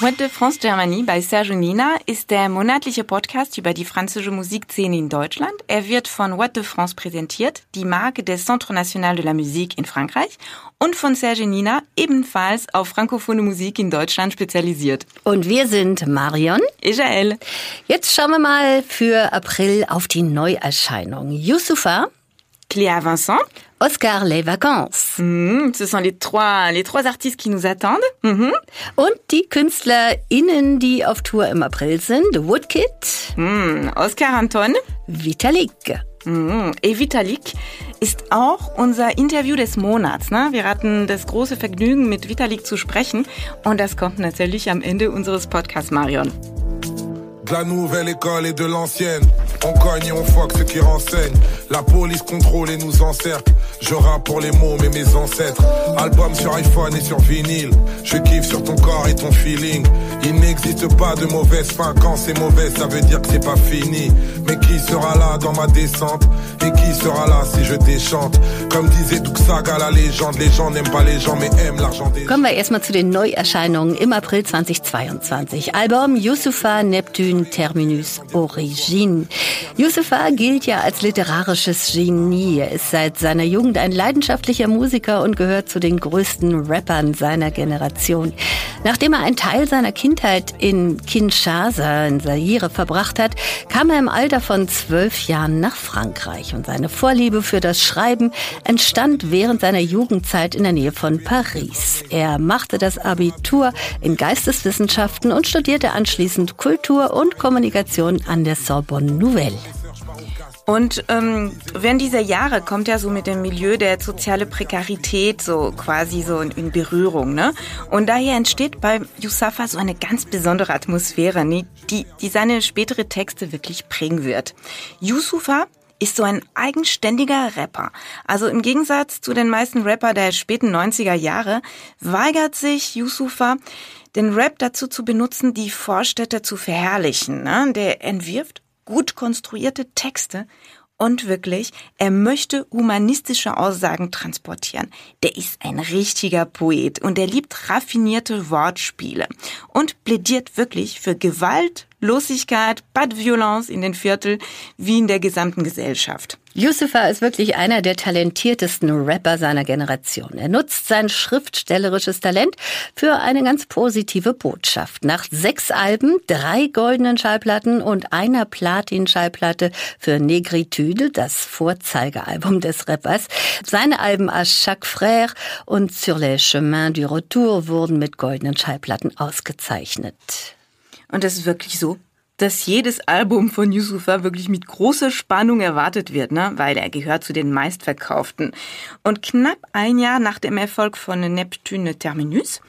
What de France Germany bei Serge Nina ist der monatliche Podcast über die französische Musikszene in Deutschland. Er wird von What de France präsentiert, die Marke des Centre National de la Musique in Frankreich und von Serge Nina, ebenfalls auf frankophone Musik in Deutschland spezialisiert. Und wir sind Marion. Israel. Jetzt schauen wir mal für April auf die Neuerscheinung. Youssoufa. Cléa Vincent. Oscar Les Vacances. Mmh, ce sont les trois, les trois artistes qui nous attendent. Mmh. Und die KünstlerInnen, die auf Tour im April sind. Woodkid. Mmh, Oscar Anton. Vitalik. Mmh. Et Vitalik ist auch unser Interview des Monats. Ne? Wir hatten das große Vergnügen, mit Vitalik zu sprechen. Und das kommt natürlich am Ende unseres Podcasts, Marion. De la nouvelle école et de l'ancienne. On cogne et on foque ceux qui renseignent. La police contrôle et nous encercle. Je rappe pour les mots, mais mes ancêtres. Album sur iPhone et sur vinyle. Je kiffe sur ton corps et ton feeling. Il n'existe pas de mauvaise fin. Quand c'est mauvais, ça veut dire que c'est pas fini. Mais qui sera là dans ma descente? Et qui sera là si je déchante? Comme disait Duxaga, la Légende. Les gens n'aiment pas les gens, mais aiment l'argent des Kommen wir erstmal zu den Neuerscheinungen im April 2022. Album Yusufa Neptune Terminus Origine. Yusufa gilt ja als literarisches Genie. Er ist seit seiner Jugend ein leidenschaftlicher Musiker und gehört zu den größten Rappern seiner Generation. Nachdem er einen Teil seiner Kindheit in Kinshasa in Zaire verbracht hat, kam er im Alter von zwölf Jahren nach Frankreich und seine Vorliebe für das Schreiben entstand während seiner Jugendzeit in der Nähe von Paris. Er machte das Abitur in Geisteswissenschaften und studierte anschließend Kultur und Kommunikation an der Sorbonne Nouvelle. Und ähm, während dieser Jahre kommt er so mit dem Milieu der soziale Prekarität so quasi so in, in Berührung, ne? Und daher entsteht bei Yusafa so eine ganz besondere Atmosphäre, ne? die, die seine spätere Texte wirklich prägen wird. Yusufa ist so ein eigenständiger Rapper. Also im Gegensatz zu den meisten Rapper der späten 90er Jahre weigert sich Yusufa, den Rap dazu zu benutzen, die Vorstädte zu verherrlichen. Ne? Der entwirft gut konstruierte Texte und wirklich, er möchte humanistische Aussagen transportieren. Der ist ein richtiger Poet und er liebt raffinierte Wortspiele und plädiert wirklich für Gewalt, Losigkeit, pas violence in den Viertel wie in der gesamten Gesellschaft. Yusufa ist wirklich einer der talentiertesten Rapper seiner Generation. Er nutzt sein schriftstellerisches Talent für eine ganz positive Botschaft. Nach sechs Alben, drei goldenen Schallplatten und einer Platin-Schallplatte für Negritude, das Vorzeigealbum des Rappers. Seine Alben A Chaque Frère und Sur les chemins du retour wurden mit goldenen Schallplatten ausgezeichnet. Und es ist wirklich so, dass jedes Album von Yusufa wirklich mit großer Spannung erwartet wird, ne? weil er gehört zu den meistverkauften. Und knapp ein Jahr nach dem Erfolg von Neptune Terminus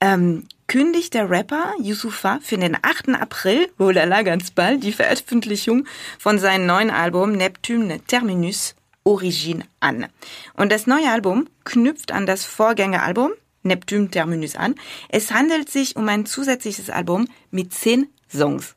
ähm, kündigt der Rapper Yusufa für den 8. April, wohl ganz bald, die Veröffentlichung von seinem neuen Album Neptune Terminus Origine an. Und das neue Album knüpft an das Vorgängeralbum Neptune Terminus an. Es handelt sich um ein zusätzliches Album mit zehn Songs.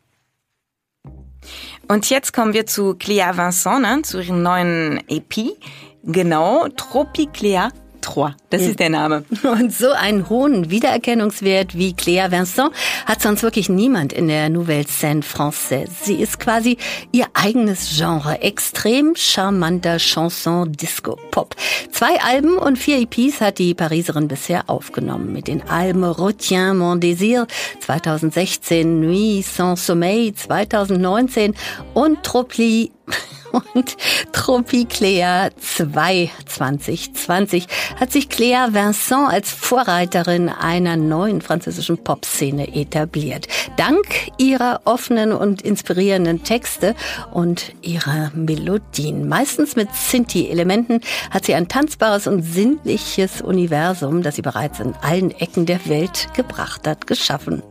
Und jetzt kommen wir zu Cléa Vincent, ne, zu ihrem neuen EP. Genau, Tropicléa 3. Das ist der Name. Und so einen hohen Wiedererkennungswert wie Cléa Vincent hat sonst wirklich niemand in der Nouvelle Scène Française. Sie ist quasi ihr eigenes Genre. Extrem charmanter Chanson Disco Pop. Zwei Alben und vier EPs hat die Pariserin bisher aufgenommen. Mit den Alben Retiens mon désir 2016, Nuit sans sommeil 2019 und Tropli und Tropiclea 2 2020 hat sich Cléa Vincent als Vorreiterin einer neuen französischen Popszene etabliert. Dank ihrer offenen und inspirierenden Texte und ihrer Melodien. Meistens mit Sinti-Elementen hat sie ein tanzbares und sinnliches Universum, das sie bereits in allen Ecken der Welt gebracht hat, geschaffen.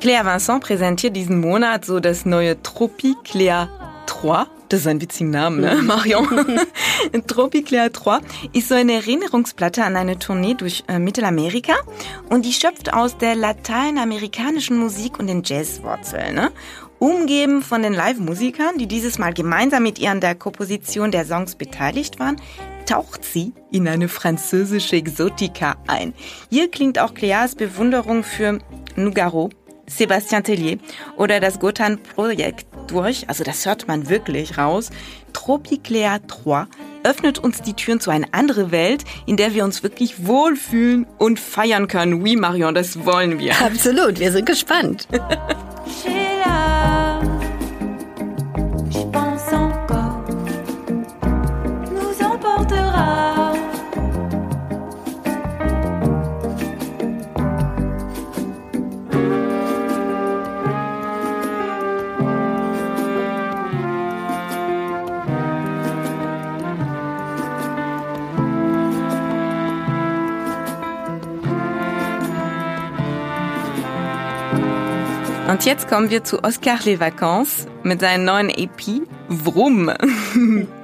Claire Vincent präsentiert diesen Monat so das neue Tropiclea 3 das ist ein witziger Name, ne? Marion. Tropiclair 3 ist so eine Erinnerungsplatte an eine Tournee durch äh, Mittelamerika und die schöpft aus der lateinamerikanischen Musik und den Jazzwurzeln. Ne? Umgeben von den Live-Musikern, die dieses Mal gemeinsam mit ihr an der Komposition der Songs beteiligt waren, taucht sie in eine französische Exotika ein. Hier klingt auch Cleas Bewunderung für Nougaro, Sébastien Tellier oder das Gotan-Projekt durch. Also das hört man wirklich raus. Tropiclea 3 öffnet uns die Türen zu einer anderen Welt, in der wir uns wirklich wohlfühlen und feiern können. Oui, Marion, das wollen wir. Absolut, wir sind gespannt. Und jetzt kommen wir zu Oscar Les Vacances mit seinem neuen EP Wrum.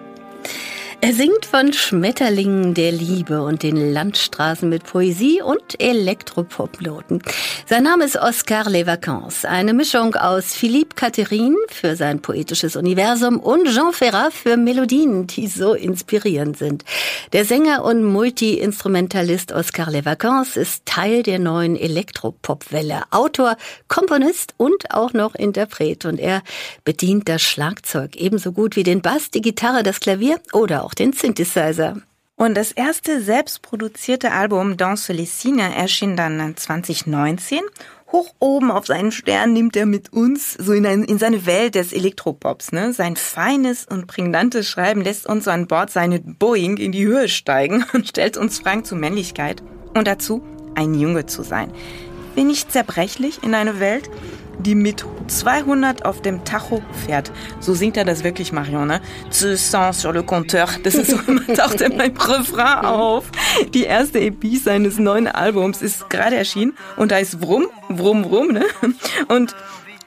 Er singt von Schmetterlingen der Liebe und den Landstraßen mit Poesie und Elektropopnoten. Sein Name ist Oscar Les Vacances, eine Mischung aus Philippe Catherine für sein poetisches Universum und Jean Ferrat für Melodien, die so inspirierend sind. Der Sänger und Multi-Instrumentalist Oscar Les Vacances ist Teil der neuen Elektropopwelle, Autor, Komponist und auch noch Interpret. Und er bedient das Schlagzeug ebenso gut wie den Bass, die Gitarre, das Klavier oder auch den Synthesizer. Und das erste selbstproduzierte Album Danse les Signes erschien dann 2019. Hoch oben auf seinen Stern nimmt er mit uns so in, ein, in seine Welt des Elektropops. Ne? Sein feines und prägnantes Schreiben lässt uns an Bord seine Boeing in die Höhe steigen und stellt uns Fragen zur Männlichkeit und dazu, ein Junge zu sein. Bin ich zerbrechlich in eine Welt, die mit 200 auf dem Tacho fährt. So singt er das wirklich, Marion, ne? Tu sens sur le compteur. Das ist so immer, taucht er beim Refrain auf. Die erste EP seines neuen Albums ist gerade erschienen und da ist Wrum, Wrum, Wrum, ne? Und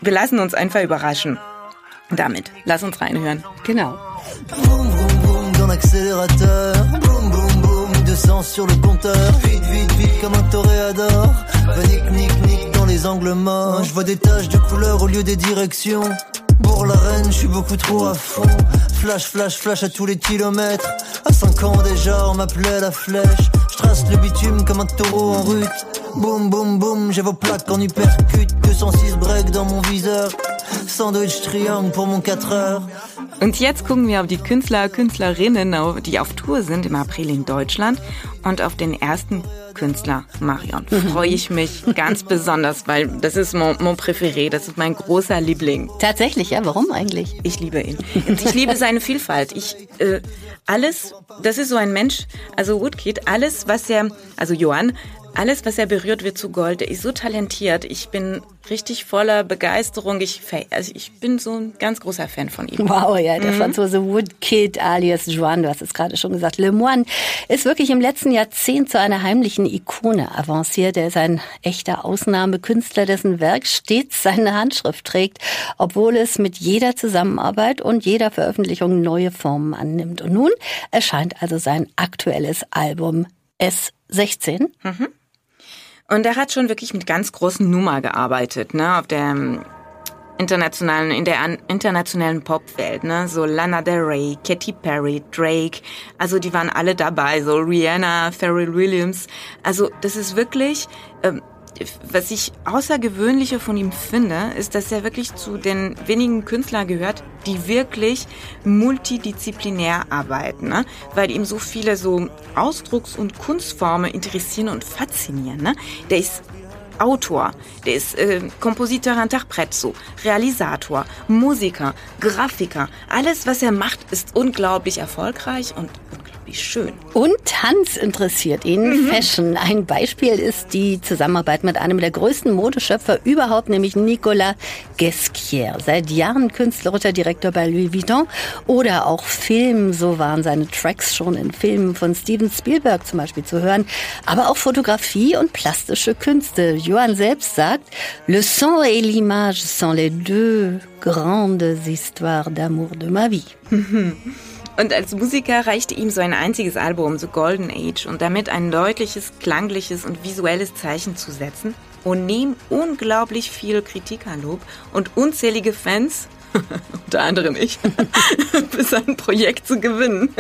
wir lassen uns einfach überraschen. Damit, lass uns reinhören. Genau. Boum, boum, boum, dans l'accélérateur. Boum, boum, 200 sur le compteur. Vite, vite, vite, comme un toréador. Nick, nick, nick dans les angles morts. Je vois des taches de couleur au lieu des directions. Pour la reine, je suis beaucoup trop à fond. Flash, flash, flash à tous les kilomètres. À 5 ans déjà, on m'appelait la flèche. Je trace le bitume comme un taureau en rute. Boum, boum, boum, j'ai vos plaques en uppercut. 206 break dans mon viseur. Sandwich Triangle pour mon 4 heures. Und jetzt gucken wir auf die Künstler, Künstlerinnen, die auf Tour sind im April in Deutschland und auf den ersten Künstler Marion. Freue ich mich ganz besonders, weil das ist mon, mon préféré, das ist mein großer Liebling. Tatsächlich, ja, warum eigentlich? Ich liebe ihn. Und ich liebe seine Vielfalt. Ich äh, alles, das ist so ein Mensch, also Woodkid, alles, was er, also Johann, alles, was er berührt, wird zu Gold. Er ist so talentiert. Ich bin richtig voller Begeisterung. Ich, also ich bin so ein ganz großer Fan von ihm. Wow, ja, der mhm. Franzose Woodkid alias Joan, du hast es gerade schon gesagt. Le Moine ist wirklich im letzten Jahrzehnt zu einer heimlichen Ikone avanciert. Er ist ein echter Ausnahmekünstler, dessen Werk stets seine Handschrift trägt, obwohl es mit jeder Zusammenarbeit und jeder Veröffentlichung neue Formen annimmt. Und nun erscheint also sein aktuelles Album S16. Mhm. Und er hat schon wirklich mit ganz großen Nummer gearbeitet, ne, auf der ähm, internationalen, in der internationalen Popwelt, ne, so Lana Del Rey, Katy Perry, Drake, also die waren alle dabei, so Rihanna, Pharrell Williams, also das ist wirklich, ähm, was ich außergewöhnliche von ihm finde, ist, dass er wirklich zu den wenigen Künstlern gehört, die wirklich multidisziplinär arbeiten, ne? weil ihm so viele so Ausdrucks- und Kunstformen interessieren und faszinieren. Ne? Der ist Autor, der ist äh, Kompositeur, Interpret, so, Realisator, Musiker, Grafiker. Alles, was er macht, ist unglaublich erfolgreich und wie schön. Und Tanz interessiert ihn, mhm. Fashion. Ein Beispiel ist die Zusammenarbeit mit einem der größten Modeschöpfer überhaupt, nämlich Nicolas Gesquier. Seit Jahren künstlerischer Direktor bei Louis Vuitton oder auch Film. So waren seine Tracks schon in Filmen von Steven Spielberg zum Beispiel zu hören. Aber auch Fotografie und plastische Künste. Johann selbst sagt, Le son et l'image sont les deux grandes histoires d'amour de ma vie. Und als Musiker reichte ihm so ein einziges Album, The Golden Age, und damit ein deutliches, klangliches und visuelles Zeichen zu setzen. Und neben unglaublich viel Kritikerlob und unzählige Fans unter anderem ich, für sein Projekt zu gewinnen.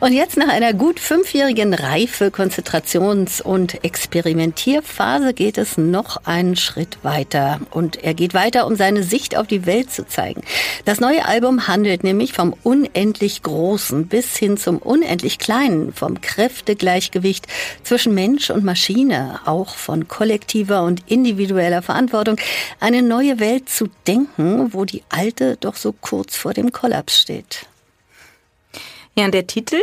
Und jetzt nach einer gut fünfjährigen Reife, Konzentrations- und Experimentierphase geht es noch einen Schritt weiter. Und er geht weiter, um seine Sicht auf die Welt zu zeigen. Das neue Album handelt nämlich vom unendlich Großen bis hin zum unendlich Kleinen, vom Kräftegleichgewicht zwischen Mensch und Maschine, auch von kollektiver und individueller Verantwortung, eine neue Welt zu denken, wo die alte doch so kurz vor dem Kollaps steht. Ja, und der Titel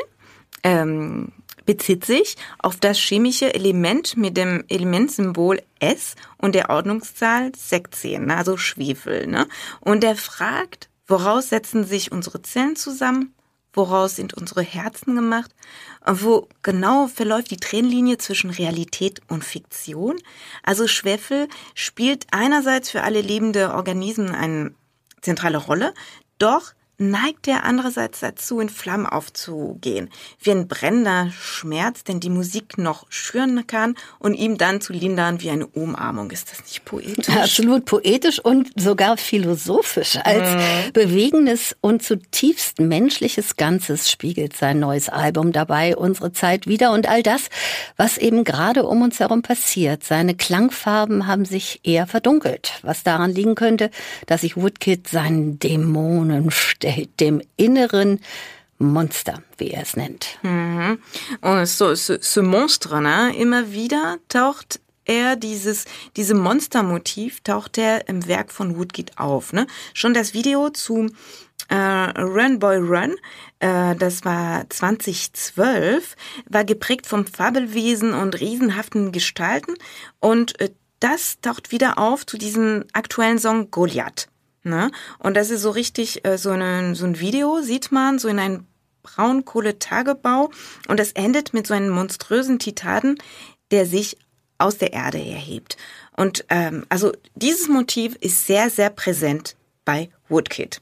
ähm, bezieht sich auf das chemische Element mit dem Elementsymbol S und der Ordnungszahl 16, ne, also Schwefel. Ne? Und er fragt, woraus setzen sich unsere Zellen zusammen? Woraus sind unsere Herzen gemacht? Wo genau verläuft die Trennlinie zwischen Realität und Fiktion? Also Schwefel spielt einerseits für alle lebende Organismen eine zentrale Rolle, doch neigt er andererseits dazu, in Flammen aufzugehen, wie ein brennender Schmerz, den die Musik noch schüren kann und ihm dann zu lindern wie eine Umarmung. Ist das nicht poetisch? Absolut poetisch und sogar philosophisch. Als mhm. bewegendes und zutiefst menschliches Ganzes spiegelt sein neues Album dabei unsere Zeit wieder und all das, was eben gerade um uns herum passiert. Seine Klangfarben haben sich eher verdunkelt, was daran liegen könnte, dass sich Woodkid seinen Dämonen stellt, dem inneren Monster, wie er es nennt. Mhm. Und so, so, so Monstre, ne? Immer wieder taucht er dieses, diese Monstermotiv taucht er im Werk von Woodkid auf, ne? Schon das Video zu äh, Run Boy Run, äh, das war 2012, war geprägt vom Fabelwesen und riesenhaften Gestalten und äh, das taucht wieder auf zu diesem aktuellen Song Goliath. Ne? Und das ist so richtig äh, so, eine, so ein Video, sieht man, so in einem Braunkohletagebau. Und das endet mit so einem monströsen Titanen, der sich aus der Erde erhebt. Und ähm, also dieses Motiv ist sehr, sehr präsent bei Woodkid.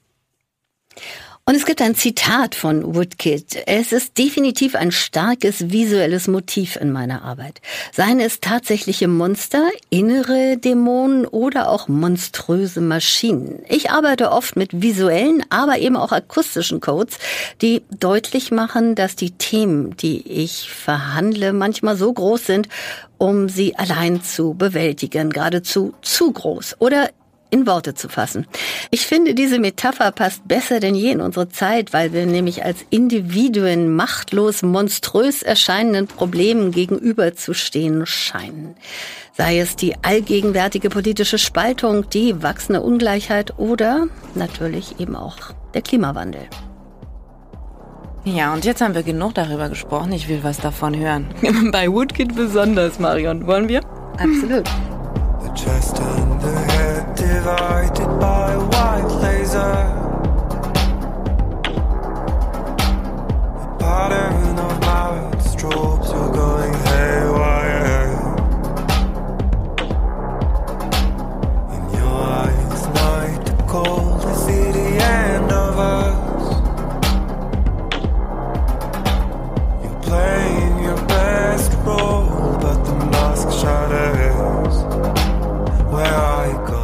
Und es gibt ein Zitat von Woodkid. Es ist definitiv ein starkes visuelles Motiv in meiner Arbeit. Seien es tatsächliche Monster, innere Dämonen oder auch monströse Maschinen. Ich arbeite oft mit visuellen, aber eben auch akustischen Codes, die deutlich machen, dass die Themen, die ich verhandle, manchmal so groß sind, um sie allein zu bewältigen, geradezu zu groß oder in Worte zu fassen. Ich finde, diese Metapher passt besser denn je in unsere Zeit, weil wir nämlich als Individuen machtlos, monströs erscheinenden Problemen gegenüberzustehen scheinen. Sei es die allgegenwärtige politische Spaltung, die wachsende Ungleichheit oder natürlich eben auch der Klimawandel. Ja, und jetzt haben wir genug darüber gesprochen. Ich will was davon hören. Bei Woodkid besonders, Marion. Wollen wir? Absolut. Divided by white laser.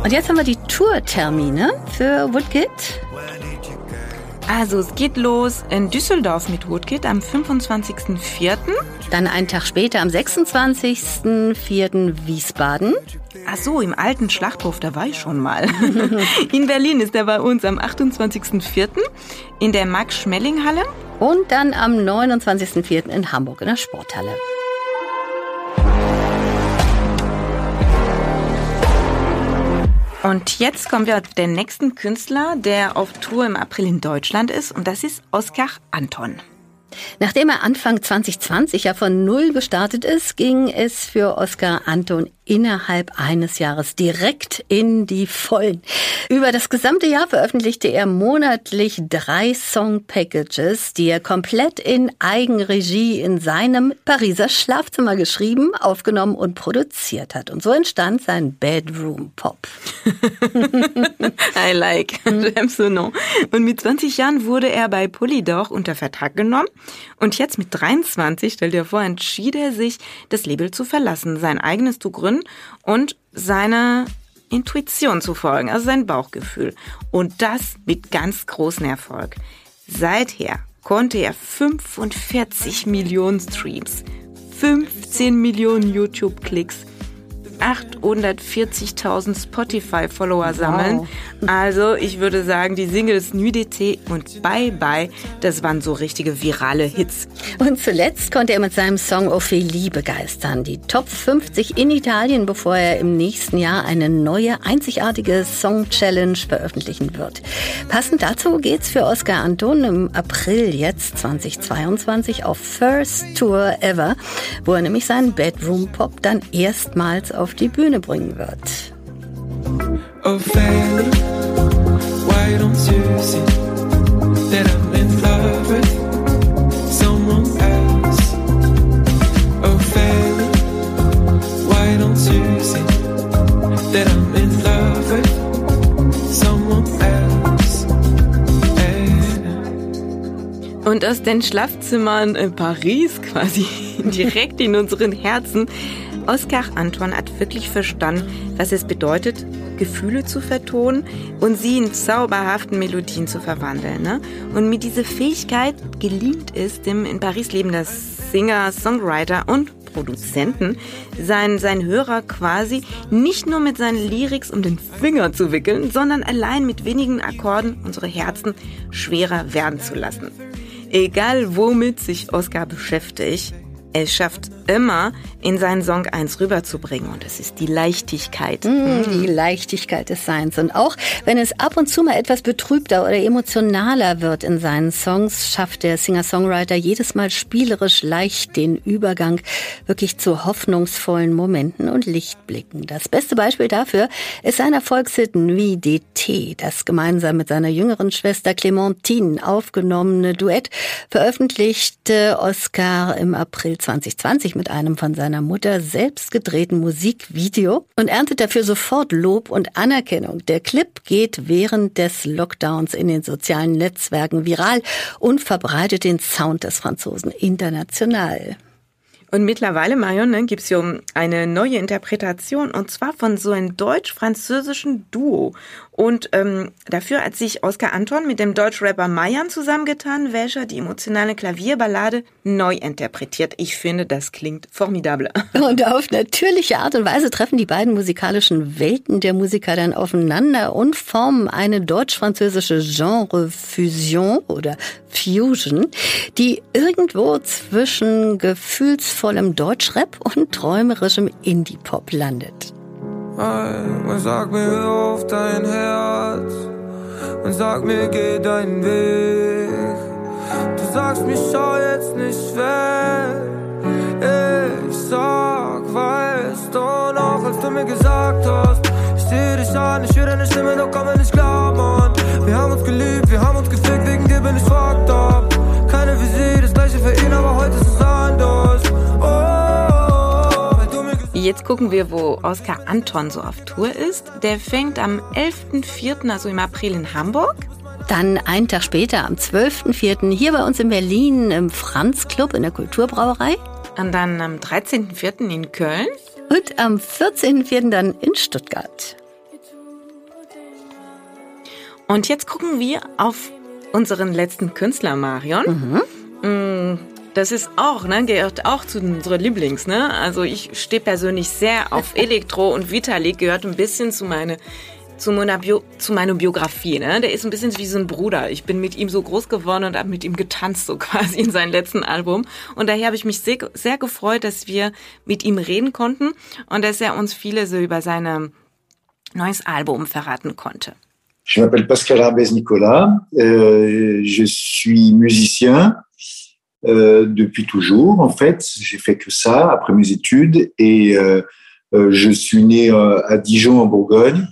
Und jetzt haben wir die Tourtermine für Woodkid. Also es geht los in Düsseldorf mit Woodkid am 25.04. Dann einen Tag später am 26.04. Wiesbaden. Ach so, im alten Schlachthof, da war ich schon mal. in Berlin ist er bei uns am 28.04. in der Max-Schmelling-Halle. Und dann am 29.04. in Hamburg in der Sporthalle. Und jetzt kommen wir auf den nächsten Künstler, der auf Tour im April in Deutschland ist, und das ist Oskar Anton. Nachdem er Anfang 2020 ja von Null gestartet ist, ging es für Oskar Anton innerhalb eines Jahres direkt in die Vollen. Über das gesamte Jahr veröffentlichte er monatlich drei Song-Packages, die er komplett in Eigenregie in seinem Pariser Schlafzimmer geschrieben, aufgenommen und produziert hat. Und so entstand sein Bedroom Pop. I like. J'aime Und mit 20 Jahren wurde er bei Polydor unter Vertrag genommen. Und jetzt mit 23, stellt er vor, entschied er sich, das Label zu verlassen, sein eigenes zu gründen und seine Intuition zu folgen, also sein Bauchgefühl. Und das mit ganz großem Erfolg. Seither konnte er 45 Millionen Streams, 15 Millionen YouTube-Klicks 840.000 Spotify-Follower sammeln. Wow. Also ich würde sagen, die Singles Nudité und Bye Bye, das waren so richtige virale Hits. Und zuletzt konnte er mit seinem Song Ophélie begeistern. Die Top 50 in Italien, bevor er im nächsten Jahr eine neue, einzigartige Song-Challenge veröffentlichen wird. Passend dazu geht's für Oscar Anton im April jetzt 2022 auf First Tour Ever, wo er nämlich seinen Bedroom Pop dann erstmals auf die Bühne bringen wird. Ophélie, why don't you see that I'm in love with someone else? Ophélie, why don't you see that I'm in love with someone else? Hey. Und aus den Schlafzimmern in Paris quasi direkt in unseren Herzen Oskar Anton hat wirklich verstanden, was es bedeutet, Gefühle zu vertonen und sie in zauberhaften Melodien zu verwandeln. Ne? Und mit dieser Fähigkeit gelingt es dem in Paris lebenden Singer, Songwriter und Produzenten, seinen, seinen Hörer quasi nicht nur mit seinen Lyrics um den Finger zu wickeln, sondern allein mit wenigen Akkorden unsere Herzen schwerer werden zu lassen. Egal womit sich Oscar beschäftigt, es schafft immer, in seinen Song eins rüberzubringen. Und das ist die Leichtigkeit. Mm, die Leichtigkeit des Seins. Und auch wenn es ab und zu mal etwas betrübter oder emotionaler wird in seinen Songs, schafft der Singer-Songwriter jedes Mal spielerisch leicht den Übergang wirklich zu hoffnungsvollen Momenten und Lichtblicken. Das beste Beispiel dafür ist sein Erfolgshit Nuit d'été, das gemeinsam mit seiner jüngeren Schwester Clementine aufgenommene Duett veröffentlichte Oscar im April 2020 mit einem von seiner Mutter selbst gedrehten Musikvideo und erntet dafür sofort Lob und Anerkennung. Der Clip geht während des Lockdowns in den sozialen Netzwerken viral und verbreitet den Sound des Franzosen international. Und mittlerweile, Marion, ne, gibt es ja eine neue Interpretation und zwar von so einem deutsch-französischen Duo. Und ähm, dafür hat sich Oskar Anton mit dem Deutschrapper Mayan zusammengetan, welcher die emotionale Klavierballade neu interpretiert. Ich finde, das klingt formidable. Und auf natürliche Art und Weise treffen die beiden musikalischen Welten der Musiker dann aufeinander und formen eine deutsch-französische Genre-Fusion oder Fusion, die irgendwo zwischen gefühlsvollem Deutschrap und träumerischem Indie-Pop landet ein und sag mir auf dein Herz und sag mir, geh deinen Weg. Du sagst mir, schau jetzt nicht weg. Ich sag, weißt du noch, als du mir gesagt hast, ich seh dich an, ich höre deine Stimme, doch komm mir nicht Mann. Wir haben uns geliebt, wir haben uns gefickt, wegen dir bin ich fucked up. Keine wie sie, das gleiche für ihn, aber heute ist es anders. Jetzt gucken wir, wo Oskar Anton so auf Tour ist. Der fängt am 11.04., also im April in Hamburg. Dann einen Tag später, am 12.04. hier bei uns in Berlin im Franz Club in der Kulturbrauerei. Und dann am 13.04. in Köln. Und am 14.04. dann in Stuttgart. Und jetzt gucken wir auf unseren letzten Künstler, Marion. Mhm. Das ist auch, ne, gehört auch zu unseren Lieblings, ne? Also ich stehe persönlich sehr auf Elektro und Vitalik gehört ein bisschen zu meine zu meiner, Bio, zu meiner Biografie. Ne? Der ist ein bisschen wie so ein Bruder. Ich bin mit ihm so groß geworden und habe mit ihm getanzt, so quasi in seinem letzten Album. Und daher habe ich mich sehr, sehr gefreut, dass wir mit ihm reden konnten und dass er uns viele so über sein neues Album verraten konnte. Je m'appelle Pascal Arbez Nicolas, euh, je suis musicien, Euh, depuis toujours. En fait, j'ai fait que ça après mes études et euh, euh, je suis né à Dijon en Bourgogne.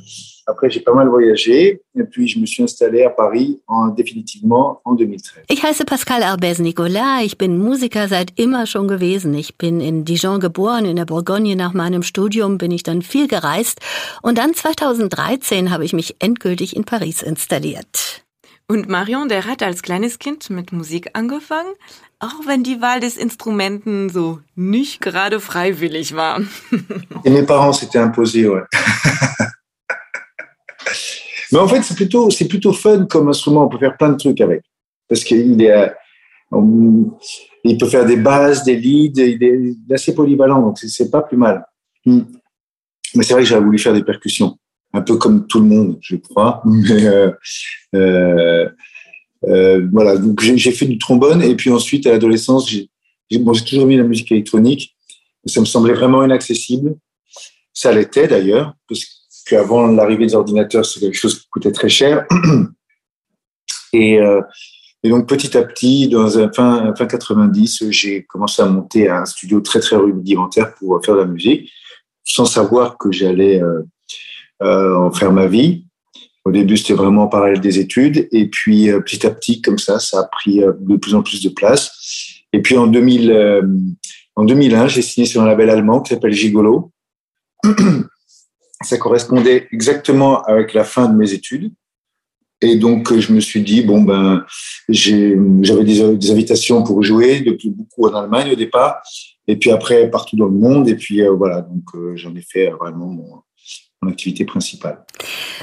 Après, j'ai pas mal voyagé et puis je me suis installé à Paris en, définitivement en 2013. Ich heiße Pascal Arbez Nicolas. Ich bin Musiker seit immer schon gewesen. Ich bin in Dijon geboren, in der Bourgogne. Nach meinem Studium bin ich dann viel gereist und dann 2013 habe ich mich endgültig in Paris installiert. Und Marion, der hat als kleines Kind mit Musik angefangen, auch wenn die Wahl des Instrumenten so nicht gerade freiwillig war. Et mes parents s'étaient imposés, ouais. Mais en fait, c'est plutôt, c'est plutôt fun comme instrument. On peut faire plein de trucs avec. Parce qu'il est, il peut faire des basses, des leads, il est assez polyvalent, donc c'est pas plus mal. Hmm. Mais c'est vrai que j'avais voulu faire des percussions, un peu comme tout le monde, je crois. Mais euh, euh, euh, voilà, donc j'ai fait du trombone et puis ensuite à l'adolescence, j'ai bon, toujours mis la musique électronique. Ça me semblait vraiment inaccessible. Ça l'était d'ailleurs, parce qu'avant l'arrivée des ordinateurs, c'est quelque chose qui coûtait très cher. Et, euh, et donc petit à petit, dans un fin, fin 90, j'ai commencé à monter un studio très très rudimentaire pour faire de la musique, sans savoir que j'allais euh, euh, en faire ma vie. Au début, c'était vraiment en parallèle des études, et puis euh, petit à petit, comme ça, ça a pris euh, de plus en plus de place. Et puis en 2000, euh, en 2001, j'ai signé sur un label allemand qui s'appelle Gigolo. ça correspondait exactement avec la fin de mes études. Et donc, je me suis dit, bon, ben, j'avais des, invitations pour jouer, depuis beaucoup en Allemagne au départ, et puis après partout dans le monde. Et puis euh, voilà, donc euh, j'en ai fait vraiment mon, mon Aktivität principal.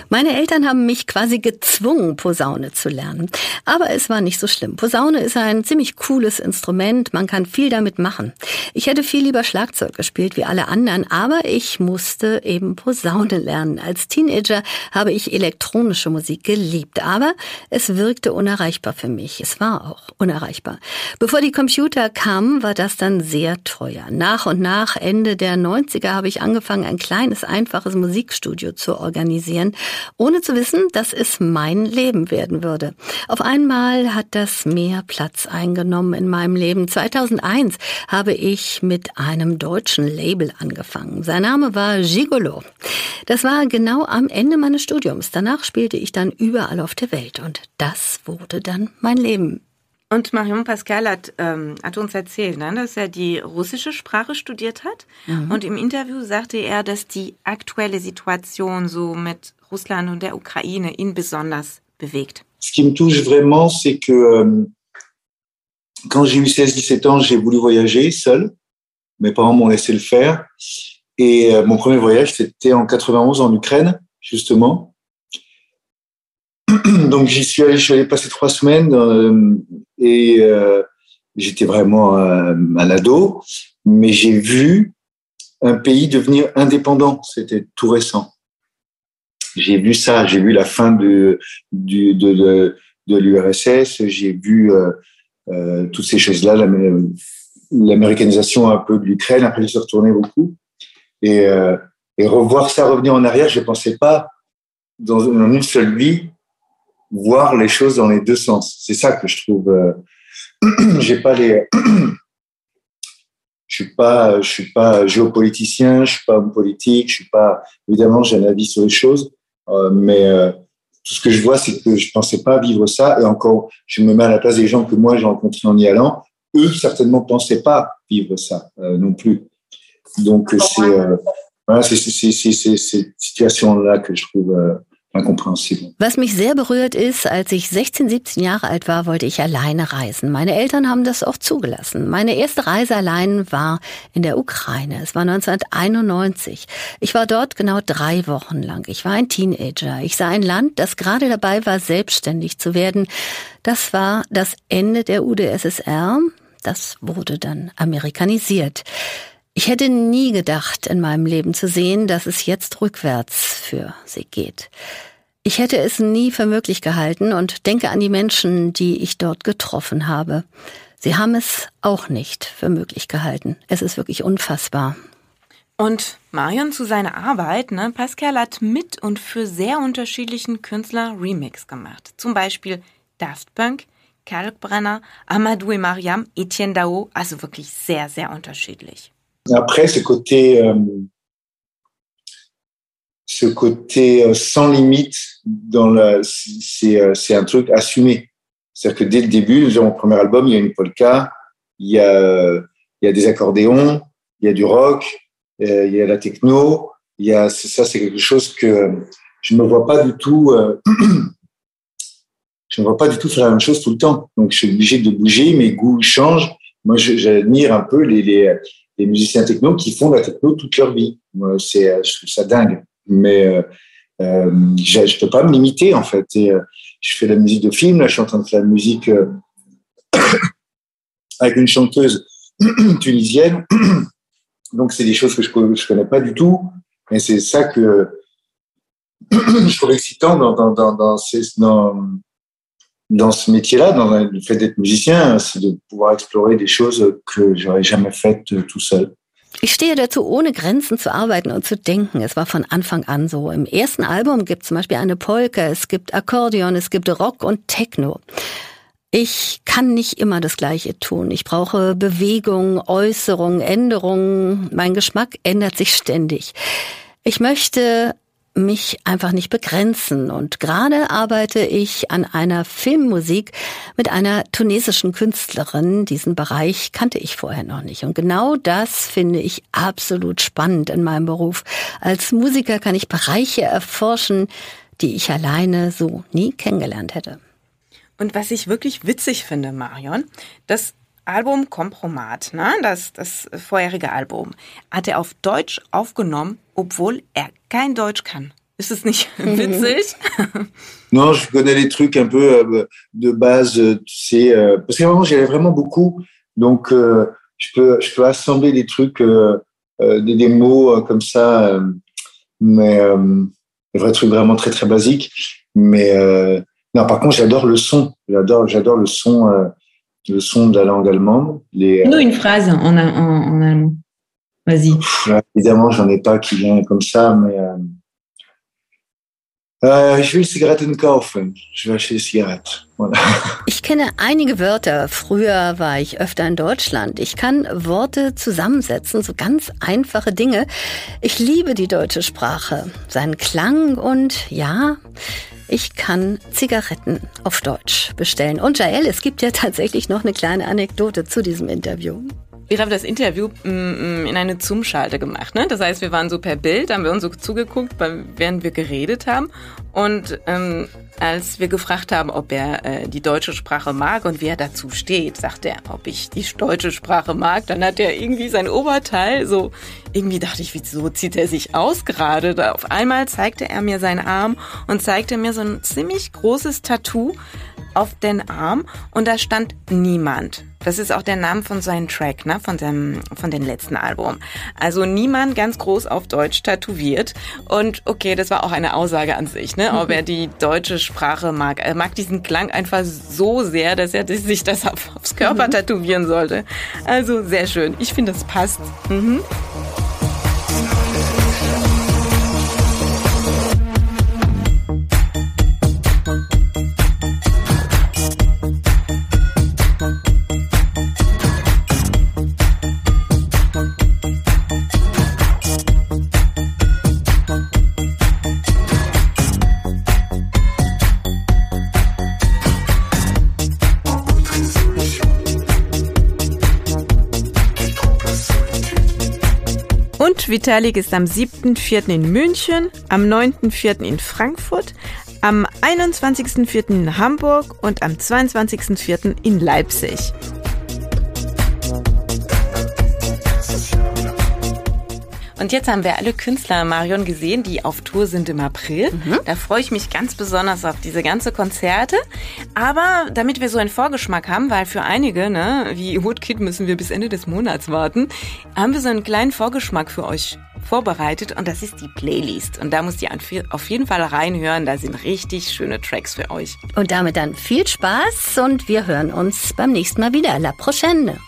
Meine Eltern haben mich quasi gezwungen, Posaune zu lernen. Aber es war nicht so schlimm. Posaune ist ein ziemlich cooles Instrument. Man kann viel damit machen. Ich hätte viel lieber Schlagzeug gespielt wie alle anderen, aber ich musste eben Posaune lernen. Als Teenager habe ich elektronische Musik geliebt, aber es wirkte unerreichbar für mich. Es war auch unerreichbar. Bevor die Computer kamen, war das dann sehr teuer. Nach und nach, Ende der 90er, habe ich angefangen, ein kleines, einfaches Musik Musikstudio zu organisieren, ohne zu wissen, dass es mein Leben werden würde. Auf einmal hat das mehr Platz eingenommen in meinem Leben. 2001 habe ich mit einem deutschen Label angefangen. Sein Name war Gigolo. Das war genau am Ende meines Studiums. Danach spielte ich dann überall auf der Welt und das wurde dann mein Leben. Und Marion Pascal hat, ähm, hat uns erzählt, ne, dass er die russische Sprache studiert hat. Mhm. Und im Interview sagte er, dass die aktuelle Situation so mit Russland und der Ukraine ihn besonders bewegt. Ce qui me touche vraiment, c'est que euh, quand j'ai eu 16-17 ans, j'ai voulu voyager seul. Mes parents m'ont laissé le faire. Et euh, mon premier voyage, c'était en 91 en Ukraine, justement. donc j'y suis allé, je suis allé passer trois semaines euh, et euh, j'étais vraiment un, un, ado, mais j'ai vu un pays devenir indépendant. C'était tout récent. J'ai vu ça, j'ai vu la fin de, du, de, de, de l'URSS, j'ai vu euh, euh, toutes ces choses-là, l'américanisation un peu de l'Ukraine, après je suis retourné beaucoup. Et, euh, et revoir ça revenir en arrière, je ne pensais pas dans une seule vie voir les choses dans les deux sens. C'est ça que je trouve. Euh, j'ai pas les. je suis pas, je suis pas géopoliticien, je suis pas homme politique, je suis pas. Évidemment, j'ai un avis sur les choses, euh, mais euh, tout ce que je vois, c'est que je pensais pas vivre ça. Et encore, je me mets à la place des gens que moi j'ai rencontrés en y allant. Eux, certainement, pensaient pas vivre ça non plus. Donc, c'est voilà, c'est cette situation-là que je trouve Was mich sehr berührt ist, als ich 16, 17 Jahre alt war, wollte ich alleine reisen. Meine Eltern haben das auch zugelassen. Meine erste Reise allein war in der Ukraine. Es war 1991. Ich war dort genau drei Wochen lang. Ich war ein Teenager. Ich sah ein Land, das gerade dabei war, selbstständig zu werden. Das war das Ende der UdSSR. Das wurde dann amerikanisiert. Ich hätte nie gedacht, in meinem Leben zu sehen, dass es jetzt rückwärts für sie geht. Ich hätte es nie für möglich gehalten und denke an die Menschen, die ich dort getroffen habe. Sie haben es auch nicht für möglich gehalten. Es ist wirklich unfassbar. Und Marion zu seiner Arbeit, ne, Pascal hat mit und für sehr unterschiedlichen Künstler Remix gemacht. Zum Beispiel Daft Punk, Kalkbrenner, Amadou et Mariam, Etienne Dao, also wirklich sehr, sehr unterschiedlich. Après, ce côté, euh, ce côté euh, sans limite dans la, c'est, euh, c'est un truc assumé. C'est-à-dire que dès le début, dans mon premier album, il y a une polka, il y a, il y a des accordéons, il y a du rock, il y a la techno. Il y a, ça, c'est quelque chose que je ne me vois pas du tout. Euh, je ne vois pas du tout faire la même chose tout le temps. Donc, je suis obligé de bouger, mes goûts changent. Moi, j'admire un peu les, les, les musiciens techno qui font la techno toute leur vie. C'est, je trouve ça dingue. Mais, euh, euh, je, je peux pas me limiter en fait. Et, euh, je fais la musique de film, là je suis en train de faire la musique euh, avec une chanteuse tunisienne. Donc c'est des choses que je je connais pas du tout, mais c'est ça que je trouve excitant dans dans dans dans, ces, dans, ce métier-là, dans le fait d'être musicien, c'est de pouvoir explorer des choses que j'aurais jamais faites tout seul. Ich stehe dazu, ohne Grenzen zu arbeiten und zu denken. Es war von Anfang an so. Im ersten Album gibt es zum Beispiel eine Polka, es gibt Akkordeon, es gibt Rock und Techno. Ich kann nicht immer das Gleiche tun. Ich brauche Bewegung, Äußerung, Änderungen. Mein Geschmack ändert sich ständig. Ich möchte mich einfach nicht begrenzen. Und gerade arbeite ich an einer Filmmusik mit einer tunesischen Künstlerin. Diesen Bereich kannte ich vorher noch nicht. Und genau das finde ich absolut spannend in meinem Beruf. Als Musiker kann ich Bereiche erforschen, die ich alleine so nie kennengelernt hätte. Und was ich wirklich witzig finde, Marion, das Album Kompromat, ne, das, das vorherige Album, hat er auf Deutsch aufgenommen, obwohl er kein Deutsch kann. Ist es nicht witzig? non, je connais les trucs un peu euh, de base, tu sais, euh, parce que vraiment, j'avais vraiment beaucoup. Donc, euh, je, peux, je peux assembler des trucs, euh, euh, des, des, mots comme ça, mais des vrais trucs vraiment très, très basiques. Mais non, par contre, j'adore le son. J'adore, j'adore le son le son de la langue allemande. Les, Nous, une phrase en, en, en allemand. Vas-y. Évidemment, j'en ai pas qui vient comme ça, mais euh, äh, ich will Zigaretten kaufen. Ich will Zigaretten. Voilà. Ich kenne einige Wörter. Früher war ich öfter in Deutschland. Ich kann Worte zusammensetzen, so ganz einfache Dinge. Ich liebe die deutsche Sprache, seinen Klang und ja, ich kann Zigaretten auf Deutsch bestellen. Und Jael, es gibt ja tatsächlich noch eine kleine Anekdote zu diesem Interview. Wir haben das Interview mm, mm, in eine Zoom-Schalte gemacht. Ne? Das heißt, wir waren so per Bild, haben wir uns so zugeguckt, während wir geredet haben. Und ähm, als wir gefragt haben, ob er äh, die deutsche Sprache mag und wie er dazu steht, sagt er, ob ich die deutsche Sprache mag. Dann hat er irgendwie sein Oberteil so, irgendwie dachte ich, wieso zieht er sich aus gerade? Da auf einmal zeigte er mir seinen Arm und zeigte mir so ein ziemlich großes Tattoo auf den Arm und da stand niemand. Das ist auch der Name von seinem Track, ne, von seinem, von dem letzten Album. Also niemand ganz groß auf Deutsch tätowiert. Und okay, das war auch eine Aussage an sich, ne, ob er die deutsche Sprache mag. Er mag diesen Klang einfach so sehr, dass er sich das aufs Körper tätowieren sollte. Also sehr schön. Ich finde, das passt. Mhm. Vitalik ist am 7.4. in München, am 9.4. in Frankfurt, am 21.4. in Hamburg und am 22.4. in Leipzig. Und jetzt haben wir alle Künstler, Marion, gesehen, die auf Tour sind im April. Mhm. Da freue ich mich ganz besonders auf diese ganze Konzerte. Aber damit wir so einen Vorgeschmack haben, weil für einige, ne, wie Woodkid müssen wir bis Ende des Monats warten, haben wir so einen kleinen Vorgeschmack für euch vorbereitet und das ist die Playlist. Und da müsst ihr auf jeden Fall reinhören. Da sind richtig schöne Tracks für euch. Und damit dann viel Spaß und wir hören uns beim nächsten Mal wieder. La prochaine!